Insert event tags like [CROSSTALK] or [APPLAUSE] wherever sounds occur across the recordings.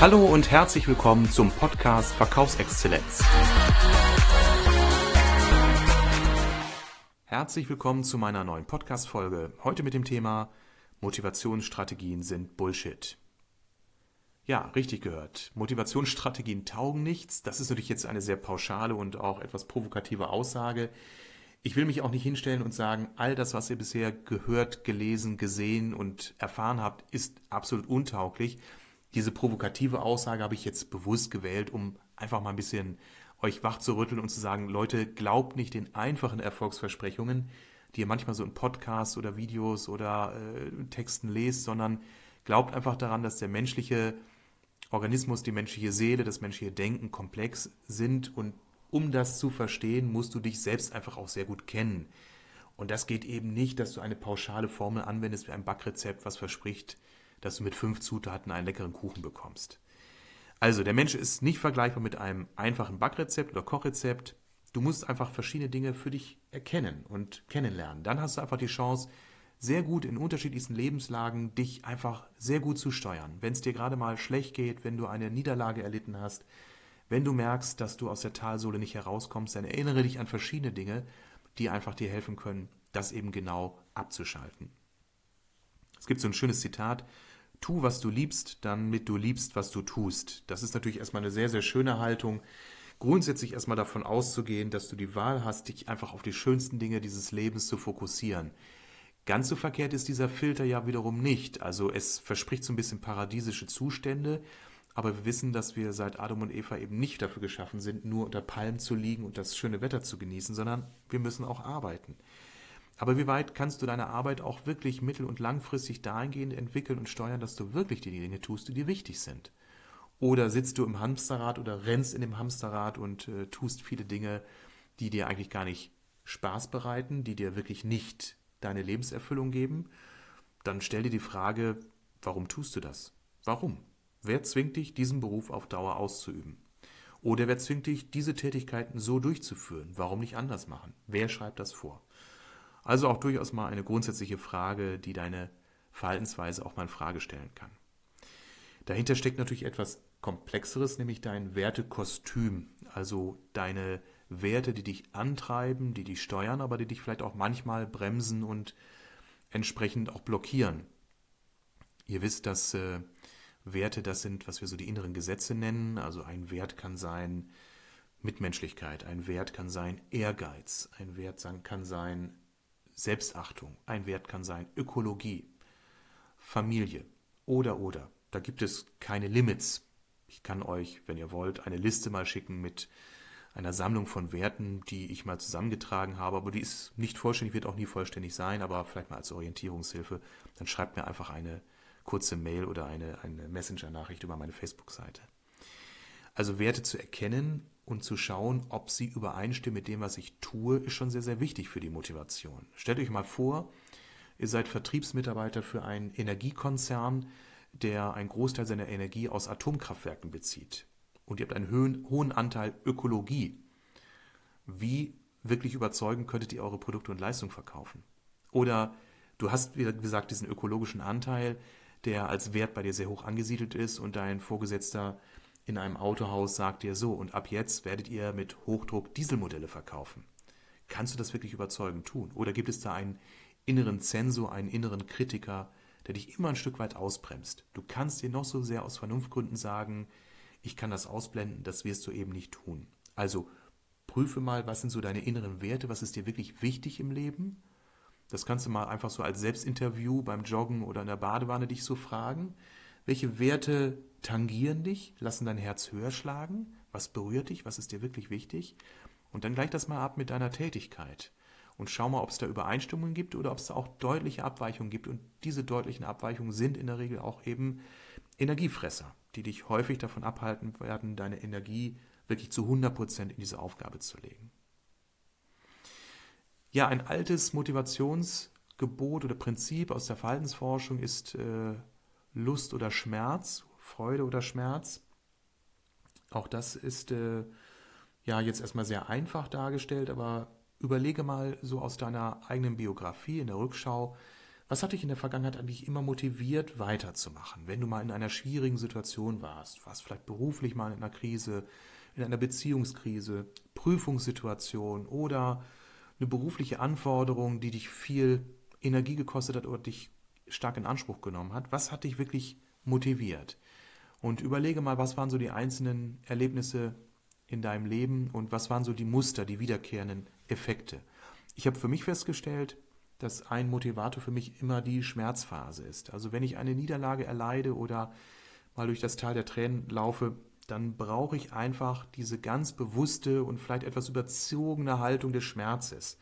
Hallo und herzlich willkommen zum Podcast Verkaufsexzellenz. Herzlich willkommen zu meiner neuen Podcast-Folge. Heute mit dem Thema Motivationsstrategien sind Bullshit. Ja, richtig gehört. Motivationsstrategien taugen nichts. Das ist natürlich jetzt eine sehr pauschale und auch etwas provokative Aussage. Ich will mich auch nicht hinstellen und sagen, all das, was ihr bisher gehört, gelesen, gesehen und erfahren habt, ist absolut untauglich. Diese provokative Aussage habe ich jetzt bewusst gewählt, um einfach mal ein bisschen euch wach zu rütteln und zu sagen, Leute, glaubt nicht den einfachen Erfolgsversprechungen, die ihr manchmal so in Podcasts oder Videos oder äh, Texten lest, sondern glaubt einfach daran, dass der menschliche Organismus, die menschliche Seele, das menschliche Denken komplex sind und um das zu verstehen, musst du dich selbst einfach auch sehr gut kennen. Und das geht eben nicht, dass du eine pauschale Formel anwendest wie ein Backrezept, was verspricht, dass du mit fünf Zutaten einen leckeren Kuchen bekommst. Also, der Mensch ist nicht vergleichbar mit einem einfachen Backrezept oder Kochrezept. Du musst einfach verschiedene Dinge für dich erkennen und kennenlernen. Dann hast du einfach die Chance, sehr gut in unterschiedlichsten Lebenslagen dich einfach sehr gut zu steuern. Wenn es dir gerade mal schlecht geht, wenn du eine Niederlage erlitten hast, wenn du merkst, dass du aus der Talsohle nicht herauskommst, dann erinnere dich an verschiedene Dinge, die einfach dir helfen können, das eben genau abzuschalten. Es gibt so ein schönes Zitat, tu, was du liebst, damit du liebst, was du tust. Das ist natürlich erstmal eine sehr, sehr schöne Haltung. Grundsätzlich erstmal davon auszugehen, dass du die Wahl hast, dich einfach auf die schönsten Dinge dieses Lebens zu fokussieren. Ganz so verkehrt ist dieser Filter ja wiederum nicht. Also es verspricht so ein bisschen paradiesische Zustände, aber wir wissen, dass wir seit Adam und Eva eben nicht dafür geschaffen sind, nur unter Palmen zu liegen und das schöne Wetter zu genießen, sondern wir müssen auch arbeiten. Aber wie weit kannst du deine Arbeit auch wirklich mittel- und langfristig dahingehend entwickeln und steuern, dass du wirklich die Dinge tust, die dir wichtig sind? Oder sitzt du im Hamsterrad oder rennst in dem Hamsterrad und äh, tust viele Dinge, die dir eigentlich gar nicht Spaß bereiten, die dir wirklich nicht deine Lebenserfüllung geben, dann stell dir die Frage, warum tust du das? Warum? Wer zwingt dich, diesen Beruf auf Dauer auszuüben? Oder wer zwingt dich, diese Tätigkeiten so durchzuführen? Warum nicht anders machen? Wer schreibt das vor? Also auch durchaus mal eine grundsätzliche Frage, die deine Verhaltensweise auch mal in Frage stellen kann. Dahinter steckt natürlich etwas Komplexeres, nämlich dein Wertekostüm, also deine Werte, die dich antreiben, die dich steuern, aber die dich vielleicht auch manchmal bremsen und entsprechend auch blockieren. Ihr wisst, dass äh, Werte das sind, was wir so die inneren Gesetze nennen. Also ein Wert kann sein Mitmenschlichkeit, ein Wert kann sein Ehrgeiz, ein Wert kann sein Selbstachtung, ein Wert kann sein Ökologie, Familie oder oder. Da gibt es keine Limits. Ich kann euch, wenn ihr wollt, eine Liste mal schicken mit einer Sammlung von Werten, die ich mal zusammengetragen habe, aber die ist nicht vollständig, wird auch nie vollständig sein, aber vielleicht mal als Orientierungshilfe, dann schreibt mir einfach eine kurze Mail oder eine, eine Messenger-Nachricht über meine Facebook-Seite. Also Werte zu erkennen und zu schauen, ob sie übereinstimmen mit dem, was ich tue, ist schon sehr, sehr wichtig für die Motivation. Stellt euch mal vor, ihr seid Vertriebsmitarbeiter für einen Energiekonzern, der einen Großteil seiner Energie aus Atomkraftwerken bezieht und ihr habt einen hohen Anteil Ökologie, wie wirklich überzeugen könntet ihr eure Produkte und Leistungen verkaufen? Oder du hast, wie gesagt, diesen ökologischen Anteil, der als Wert bei dir sehr hoch angesiedelt ist und dein Vorgesetzter in einem Autohaus sagt dir so, und ab jetzt werdet ihr mit Hochdruck Dieselmodelle verkaufen. Kannst du das wirklich überzeugend tun? Oder gibt es da einen inneren Zensor, einen inneren Kritiker, der dich immer ein Stück weit ausbremst? Du kannst dir noch so sehr aus Vernunftgründen sagen, ich kann das ausblenden, das wirst du eben nicht tun. Also prüfe mal, was sind so deine inneren Werte, was ist dir wirklich wichtig im Leben. Das kannst du mal einfach so als Selbstinterview beim Joggen oder in der Badewanne dich so fragen. Welche Werte tangieren dich, lassen dein Herz höher schlagen? Was berührt dich? Was ist dir wirklich wichtig? Und dann gleich das mal ab mit deiner Tätigkeit. Und schau mal, ob es da Übereinstimmungen gibt oder ob es da auch deutliche Abweichungen gibt. Und diese deutlichen Abweichungen sind in der Regel auch eben Energiefresser die dich häufig davon abhalten werden, deine Energie wirklich zu 100% in diese Aufgabe zu legen. Ja, ein altes Motivationsgebot oder Prinzip aus der Verhaltensforschung ist äh, Lust oder Schmerz, Freude oder Schmerz. Auch das ist äh, ja jetzt erstmal sehr einfach dargestellt, aber überlege mal so aus deiner eigenen Biografie in der Rückschau, Was hat dich in der Vergangenheit eigentlich immer motiviert, weiterzumachen? Wenn du mal in einer schwierigen Situation warst, warst vielleicht beruflich mal in einer Krise, in einer Beziehungskrise, Prüfungssituation oder eine berufliche Anforderung, die dich viel Energie gekostet hat oder dich stark in Anspruch genommen hat. Was hat dich wirklich motiviert? Und überlege mal, was waren so die einzelnen Erlebnisse in deinem Leben und was waren so die Muster, die wiederkehrenden Effekte. Ich habe für mich festgestellt, dass ein Motivator für mich immer die Schmerzphase ist. Also wenn ich eine Niederlage erleide oder mal durch das Tal der Tränen laufe, dann brauche ich einfach diese ganz bewusste und vielleicht etwas überzogene Haltung des Schmerzes.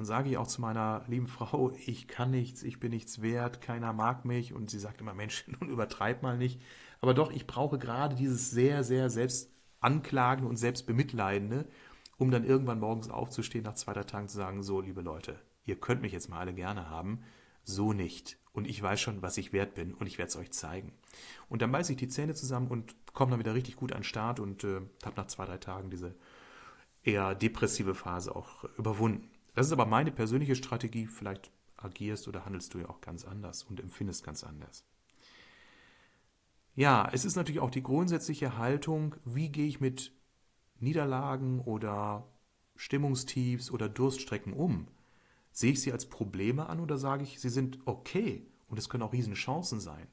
Dann sage ich auch zu meiner lieben Frau, [LAUGHS] ich kann nichts, ich bin nichts wert, keiner mag mich und sie sagt immer, Mensch, [LAUGHS] nun übertreib mal nicht. Aber doch, ich brauche gerade dieses sehr, sehr selbstanklagende und selbstbemitleidende, um dann irgendwann morgens aufzustehen, nach zwei, drei Tagen zu sagen, so, liebe Leute, ihr könnt mich jetzt mal alle gerne haben, so nicht. Und ich weiß schon, was ich wert bin und ich werde es euch zeigen. Und dann beiße ich die Zähne zusammen und komme dann wieder richtig gut an den Start und äh, habe nach zwei, drei Tagen diese eher depressive Phase auch überwunden. Das ist aber meine persönliche Strategie. Vielleicht agierst oder handelst du ja auch ganz anders und empfindest ganz anders. Ja, es ist natürlich auch die grundsätzliche Haltung, wie gehe ich mit Niederlagen oder Stimmungstiefs oder Durststrecken um? Sehe ich sie als Probleme an oder sage ich, sie sind okay und es können auch Riesenchancen sein?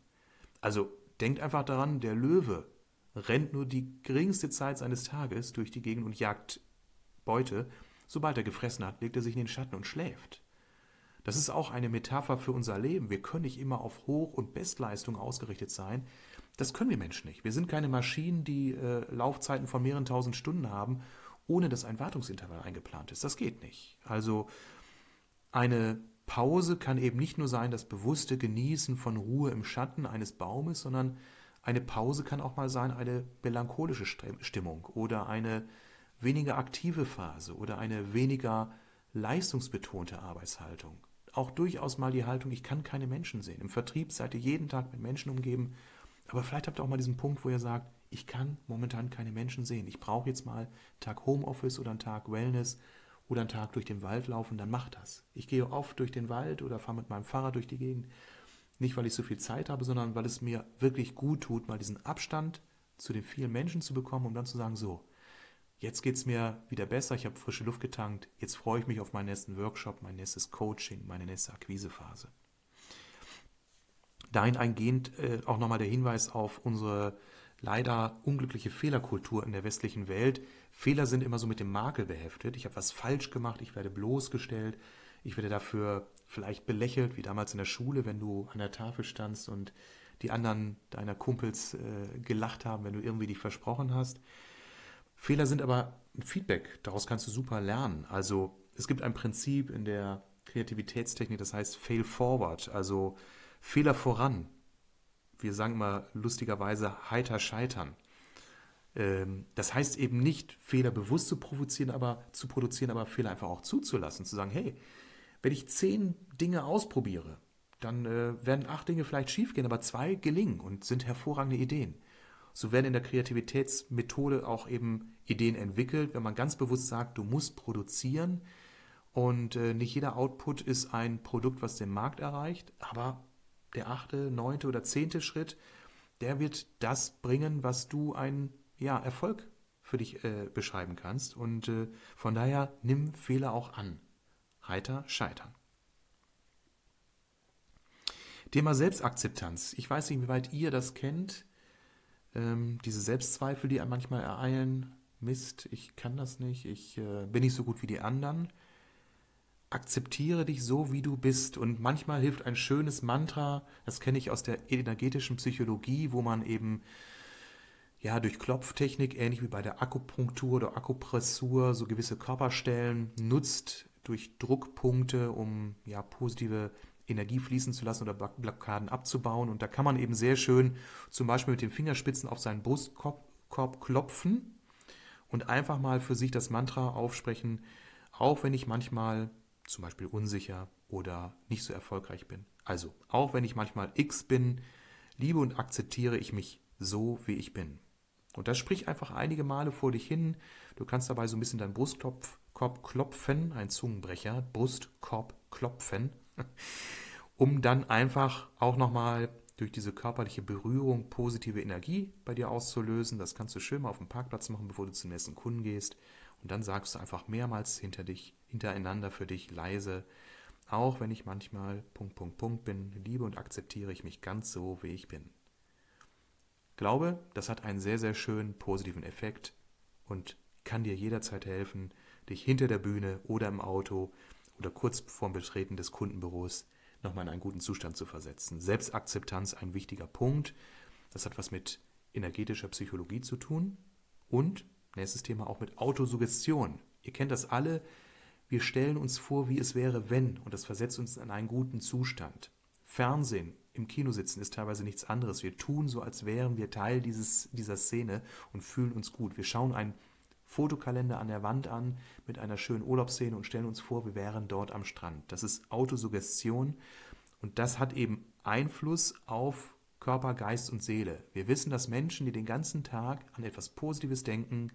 Also denkt einfach daran, der Löwe rennt nur die geringste Zeit seines Tages durch die Gegend und jagt Beute. Sobald er gefressen hat, legt er sich in den Schatten und schläft. Das ist auch eine Metapher für unser Leben. Wir können nicht immer auf Hoch- und Bestleistung ausgerichtet sein. Das können wir Menschen nicht. Wir sind keine Maschinen, die äh, Laufzeiten von mehreren tausend Stunden haben, ohne dass ein Wartungsintervall eingeplant ist. Das geht nicht. Also eine Pause kann eben nicht nur sein das bewusste Genießen von Ruhe im Schatten eines Baumes, sondern eine Pause kann auch mal sein eine melancholische Stimmung oder eine weniger aktive Phase oder eine weniger leistungsbetonte Arbeitshaltung. Auch durchaus mal die Haltung, ich kann keine Menschen sehen. Im Vertrieb seid ihr jeden Tag mit Menschen umgeben aber vielleicht habt ihr auch mal diesen Punkt, wo ihr sagt, ich kann momentan keine Menschen sehen. Ich brauche jetzt mal einen Tag Homeoffice oder einen Tag Wellness oder einen Tag durch den Wald laufen, dann macht das. Ich gehe oft durch den Wald oder fahre mit meinem Fahrrad durch die Gegend. Nicht, weil ich so viel Zeit habe, sondern weil es mir wirklich gut tut, mal diesen Abstand zu den vielen Menschen zu bekommen, um dann zu sagen, so, jetzt geht es mir wieder besser, ich habe frische Luft getankt, jetzt freue ich mich auf meinen nächsten Workshop, mein nächstes Coaching, meine nächste Akquisephase. Dahin eingehend äh, auch nochmal der Hinweis auf unsere leider unglückliche Fehlerkultur in der westlichen Welt. Fehler sind immer so mit dem Makel beheftet. Ich habe was falsch gemacht, ich werde bloßgestellt, ich werde dafür vielleicht belächelt, wie damals in der Schule, wenn du an der Tafel standst und die anderen deiner Kumpels äh, gelacht haben, wenn du irgendwie dich versprochen hast. Fehler sind aber ein Feedback, daraus kannst du super lernen. Also es gibt ein Prinzip in der Kreativitätstechnik, das heißt Fail Forward, also Fehler voran. Wir sagen mal lustigerweise heiter scheitern. Ähm, das heißt eben nicht, Fehler bewusst zu provozieren, aber zu produzieren, aber Fehler einfach auch zuzulassen. Zu sagen, hey, wenn ich zehn Dinge ausprobiere, dann äh, werden acht Dinge vielleicht schiefgehen, aber zwei gelingen und sind hervorragende Ideen. So werden in der Kreativitätsmethode auch eben Ideen entwickelt, wenn man ganz bewusst sagt, du musst produzieren und äh, nicht jeder Output ist ein Produkt, was den Markt erreicht, aber der achte, neunte oder zehnte Schritt, der wird das bringen, was du ein ja, Erfolg für dich äh, beschreiben kannst. Und äh, von daher nimm Fehler auch an. Heiter scheitern. Thema Selbstakzeptanz. Ich weiß nicht, wie weit ihr das kennt. Ähm, diese Selbstzweifel, die einem manchmal ereilen. Mist, ich kann das nicht, ich äh, bin nicht so gut wie die anderen akzeptiere dich so, wie du bist. Und manchmal hilft ein schönes Mantra, das kenne ich aus der energetischen Psychologie, wo man eben ja durch Klopftechnik, ähnlich wie bei der Akupunktur oder Akupressur, so gewisse Körperstellen nutzt durch Druckpunkte, um ja positive Energie fließen zu lassen oder Blockaden abzubauen. Und da kann man eben sehr schön zum Beispiel mit den Fingerspitzen auf seinen Brustkorb klopfen und einfach mal für sich das Mantra aufsprechen, auch wenn ich manchmal zum Beispiel unsicher oder nicht so erfolgreich bin. Also, auch wenn ich manchmal X bin, liebe und akzeptiere ich mich so, wie ich bin. Und das sprich einfach einige Male vor dich hin. Du kannst dabei so ein bisschen deinen Brustkorb klopfen, ein Zungenbrecher, Brustkorb klopfen. [LAUGHS] um dann einfach auch nochmal durch diese körperliche Berührung positive Energie bei dir auszulösen. Das kannst du schön mal auf dem Parkplatz machen, bevor du zum nächsten Kunden gehst. Und dann sagst du einfach mehrmals hinter dich, hintereinander für dich leise, auch wenn ich manchmal Punkt, Punkt, Punkt bin, liebe und akzeptiere ich mich ganz so, wie ich bin. Glaube, das hat einen sehr, sehr schönen positiven Effekt und kann dir jederzeit helfen, dich hinter der Bühne oder im Auto oder kurz vorm Betreten des Kundenbüros nochmal in einen guten Zustand zu versetzen. Selbstakzeptanz ein wichtiger Punkt. Das hat was mit energetischer Psychologie zu tun und, nächstes Thema, auch mit Autosuggestion. Ihr kennt das alle. Wir stellen uns vor, wie es wäre, wenn, und das versetzt uns in einen guten Zustand. Fernsehen, im Kino sitzen ist teilweise nichts anderes. Wir tun so, als wären wir Teil dieses, dieser Szene und fühlen uns gut. Wir schauen einen Fotokalender an der Wand an mit einer schönen Urlaubsszene und stellen uns vor, wir wären dort am Strand. Das ist Autosuggestion und das hat eben Einfluss auf Körper, Geist und Seele. Wir wissen, dass Menschen, die den ganzen Tag an etwas Positives denken,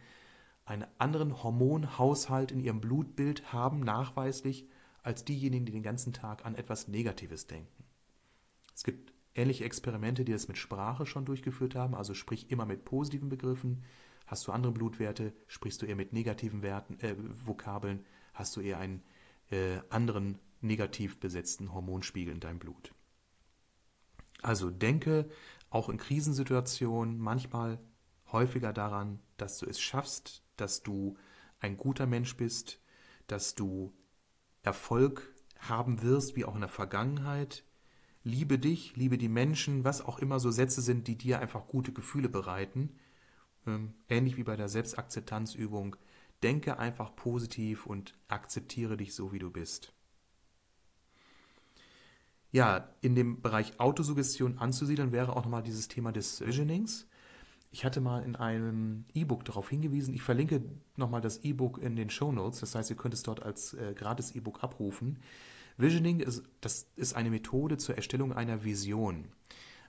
einen anderen Hormonhaushalt in ihrem Blutbild haben, nachweislich, als diejenigen, die den ganzen Tag an etwas Negatives denken. Es gibt ähnliche Experimente, die das mit Sprache schon durchgeführt haben, also sprich immer mit positiven Begriffen. Hast du andere Blutwerte, sprichst du eher mit negativen Werten, äh, Vokabeln, hast du eher einen äh, anderen negativ besetzten Hormonspiegel in deinem Blut. Also denke auch in Krisensituationen manchmal häufiger daran, dass du es schaffst, dass du ein guter Mensch bist, dass du Erfolg haben wirst, wie auch in der Vergangenheit. Liebe dich, liebe die Menschen, was auch immer so Sätze sind, die dir einfach gute Gefühle bereiten. Ähm, ähnlich wie bei der Selbstakzeptanzübung. Denke einfach positiv und akzeptiere dich so, wie du bist. Ja, in dem Bereich Autosuggestion anzusiedeln wäre auch nochmal dieses Thema des Visionings. Ich hatte mal in einem E-Book darauf hingewiesen. Ich verlinke nochmal das E-Book in den Show Notes. Das heißt, ihr könnt es dort als äh, gratis E-Book abrufen. Visioning ist, das ist eine Methode zur Erstellung einer Vision.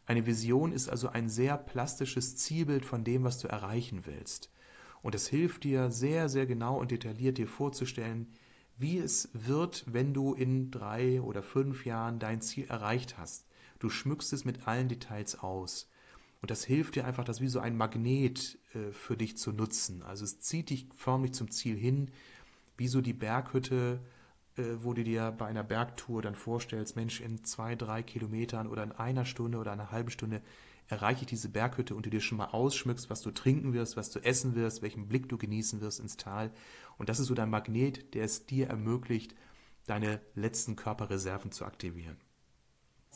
Eine Vision ist also ein sehr plastisches Zielbild von dem, was du erreichen willst. Und es hilft dir sehr, sehr genau und detailliert dir vorzustellen, wie es wird, wenn du in drei oder fünf Jahren dein Ziel erreicht hast. Du schmückst es mit allen Details aus. Und das hilft dir einfach, das wie so ein Magnet äh, für dich zu nutzen. Also es zieht dich förmlich zum Ziel hin, wie so die Berghütte, wo du dir bei einer Bergtour dann vorstellst, Mensch, in zwei, drei Kilometern oder in einer Stunde oder einer halben Stunde erreiche ich diese Berghütte und du dir schon mal ausschmückst, was du trinken wirst, was du essen wirst, welchen Blick du genießen wirst ins Tal. Und das ist so dein Magnet, der es dir ermöglicht, deine letzten Körperreserven zu aktivieren.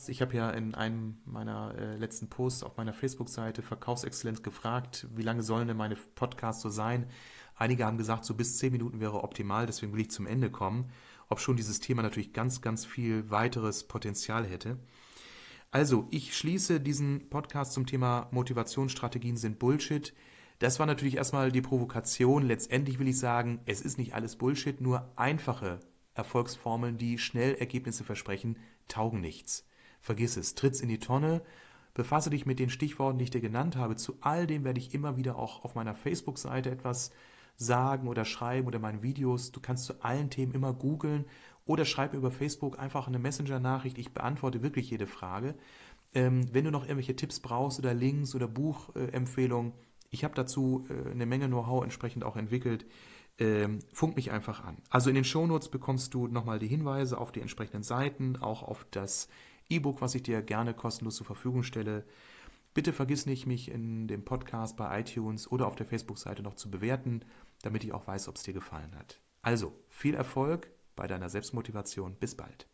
Ich habe ja in einem meiner äh, letzten Posts auf meiner Facebook-Seite Verkaufsexzellenz gefragt, wie lange sollen denn meine Podcasts so sein? Einige haben gesagt, so bis zehn Minuten wäre optimal, deswegen will ich zum Ende kommen, ob schon dieses Thema natürlich ganz, ganz viel weiteres Potenzial hätte. Also, ich schließe diesen Podcast zum Thema Motivationsstrategien sind Bullshit. Das war natürlich erstmal die Provokation. Letztendlich will ich sagen, es ist nicht alles Bullshit, nur einfache Erfolgsformeln, die schnell Ergebnisse versprechen, taugen nichts. Vergiss es, tritt's in die Tonne, befasse dich mit den Stichworten, die ich dir genannt habe. Zu all dem werde ich immer wieder auch auf meiner Facebook-Seite etwas sagen oder schreiben oder meinen Videos. Du kannst zu allen Themen immer googeln oder schreib über Facebook einfach eine Messenger-Nachricht. Ich beantworte wirklich jede Frage. Ähm, wenn du noch irgendwelche Tipps brauchst oder Links oder Buchempfehlungen, ich habe dazu äh, eine Menge Know-how entsprechend auch entwickelt. Ähm, funk mich einfach an. Also in den Shownotes bekommst du nochmal die Hinweise auf die entsprechenden Seiten, auch auf das E-Book, was ich dir gerne kostenlos zur Verfügung stelle. Bitte vergiss nicht, mich in dem Podcast bei iTunes oder auf der Facebook-Seite noch zu bewerten, damit ich auch weiß, ob es dir gefallen hat. Also, viel Erfolg bei deiner Selbstmotivation. Bis bald.